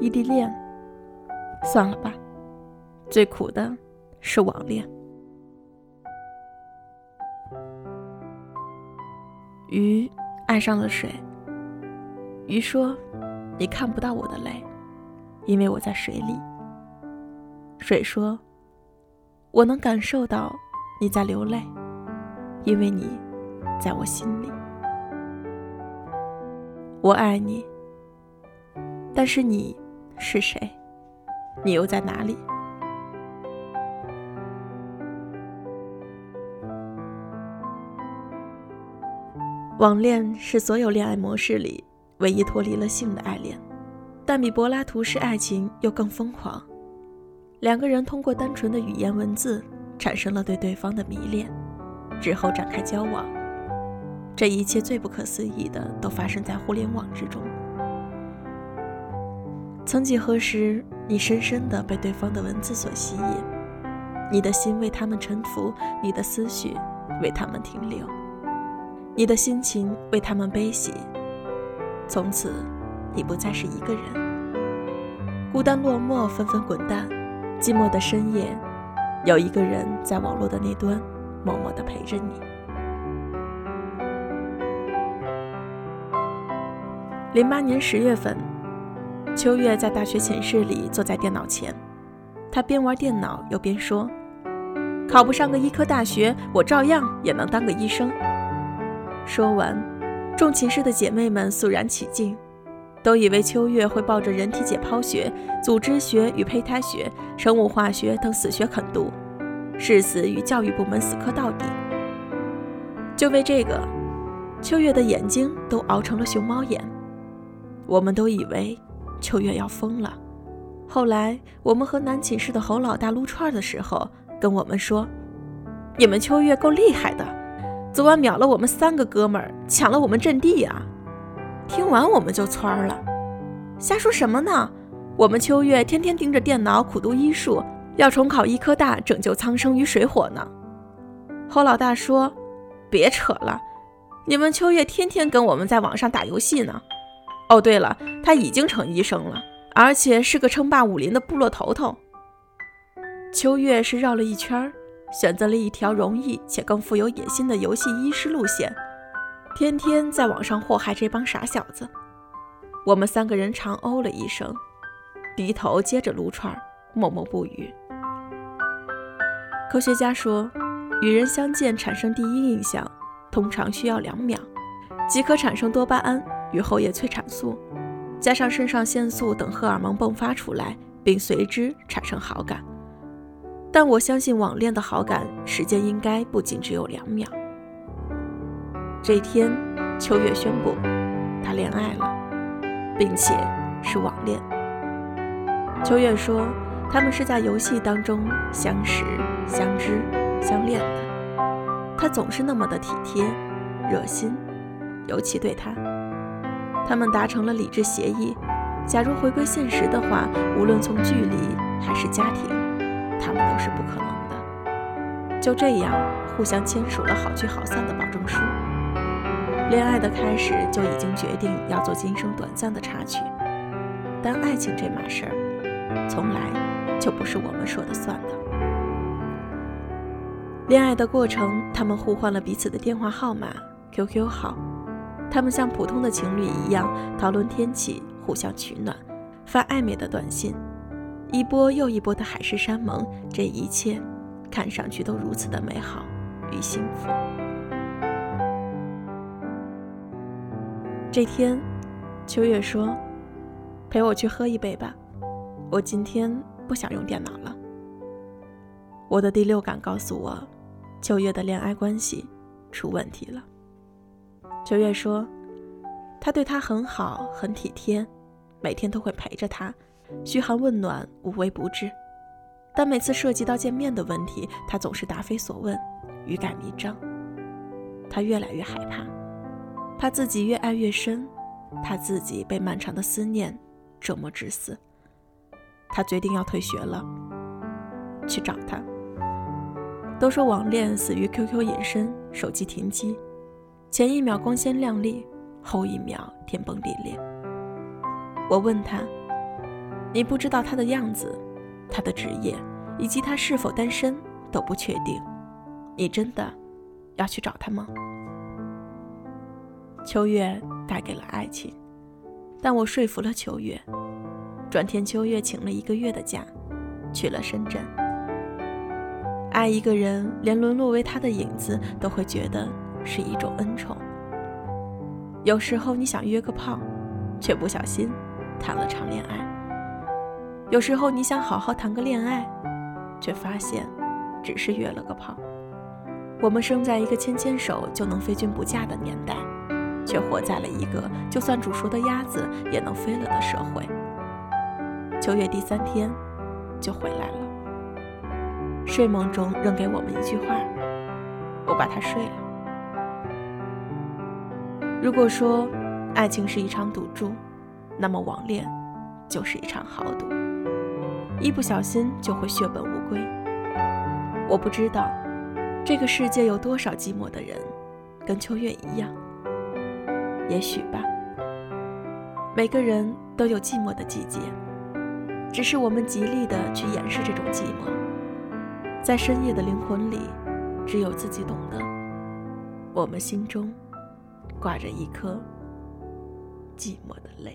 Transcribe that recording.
异地恋，算了吧，最苦的是网恋。鱼爱上了水。鱼说：“你看不到我的泪，因为我在水里。”水说：“我能感受到你在流泪，因为你在我心里。我爱你，但是你是谁？你又在哪里？”网恋是所有恋爱模式里唯一脱离了性的爱恋，但比柏拉图式爱情又更疯狂。两个人通过单纯的语言文字产生了对对方的迷恋，之后展开交往。这一切最不可思议的都发生在互联网之中。曾几何时，你深深的被对方的文字所吸引，你的心为他们臣服，你的思绪为他们停留。你的心情为他们悲喜，从此你不再是一个人，孤单落寞，纷纷滚蛋。寂寞的深夜，有一个人在网络的那端默默地陪着你。零八年十月份，秋月在大学寝室里坐在电脑前，他边玩电脑又边说：“考不上个医科大学，我照样也能当个医生。”说完，众寝室的姐妹们肃然起敬，都以为秋月会抱着人体解剖学、组织学与胚胎学、生物化学等死学啃读，誓死与教育部门死磕到底。就为这个，秋月的眼睛都熬成了熊猫眼。我们都以为秋月要疯了。后来，我们和男寝室的侯老大撸串的时候，跟我们说：“你们秋月够厉害的。”昨晚秒了我们三个哥们儿，抢了我们阵地啊！听完我们就窜了，瞎说什么呢？我们秋月天天盯着电脑苦读医术，要重考医科大，拯救苍生于水火呢。侯老大说：“别扯了，你们秋月天天跟我们在网上打游戏呢。哦，对了，他已经成医生了，而且是个称霸武林的部落头头。秋月是绕了一圈。”选择了一条容易且更富有野心的游戏医师路线，天天在网上祸害这帮傻小子。我们三个人长哦了一声，低头接着撸串，默默不语。科学家说，与人相见产生第一印象通常需要两秒，即可产生多巴胺与后叶催产素，加上肾上腺素等荷尔蒙迸发出来，并随之产生好感。但我相信网恋的好感时间应该不仅只有两秒。这天，秋月宣布他恋爱了，并且是网恋。秋月说，他们是在游戏当中相识、相知、相恋的。他总是那么的体贴、热心，尤其对他。他们达成了理智协议：假如回归现实的话，无论从距离还是家庭。他们都是不可能的。就这样，互相签署了好聚好散的保证书。恋爱的开始就已经决定要做今生短暂的插曲，但爱情这码事儿，从来就不是我们说的算的。恋爱的过程，他们互换了彼此的电话号码、QQ 号，他们像普通的情侣一样讨论天气，互相取暖，发暧昧的短信。一波又一波的海誓山盟，这一切看上去都如此的美好与幸福。这天，秋月说：“陪我去喝一杯吧，我今天不想用电脑了。”我的第六感告诉我，秋月的恋爱关系出问题了。秋月说：“他对她很好，很体贴，每天都会陪着她。”嘘寒问暖，无微不至，但每次涉及到见面的问题，他总是答非所问，欲盖弥彰。他越来越害怕，怕自己越爱越深，怕自己被漫长的思念折磨致死。他决定要退学了，去找他。都说网恋死于 QQ 隐身，手机停机，前一秒光鲜亮丽，后一秒天崩地裂。我问他：“你不知道他的样子，他的职业，以及他是否单身都不确定，你真的要去找他吗？”秋月带给了爱情，但我说服了秋月。转天，秋月请了一个月的假，去了深圳。爱一个人，连沦落为他的影子都会觉得是一种恩宠。有时候你想约个炮，却不小心谈了场恋爱；有时候你想好好谈个恋爱，却发现只是约了个炮。我们生在一个牵牵手就能飞君不嫁的年代，却活在了一个就算煮熟的鸭子也能飞了的社会。秋月第三天就回来了。睡梦中扔给我们一句话，我把它睡了。如果说爱情是一场赌注，那么网恋就是一场豪赌，一不小心就会血本无归。我不知道这个世界有多少寂寞的人，跟秋月一样。也许吧。每个人都有寂寞的季节，只是我们极力的去掩饰这种寂寞。在深夜的灵魂里，只有自己懂得。我们心中挂着一颗寂寞的泪。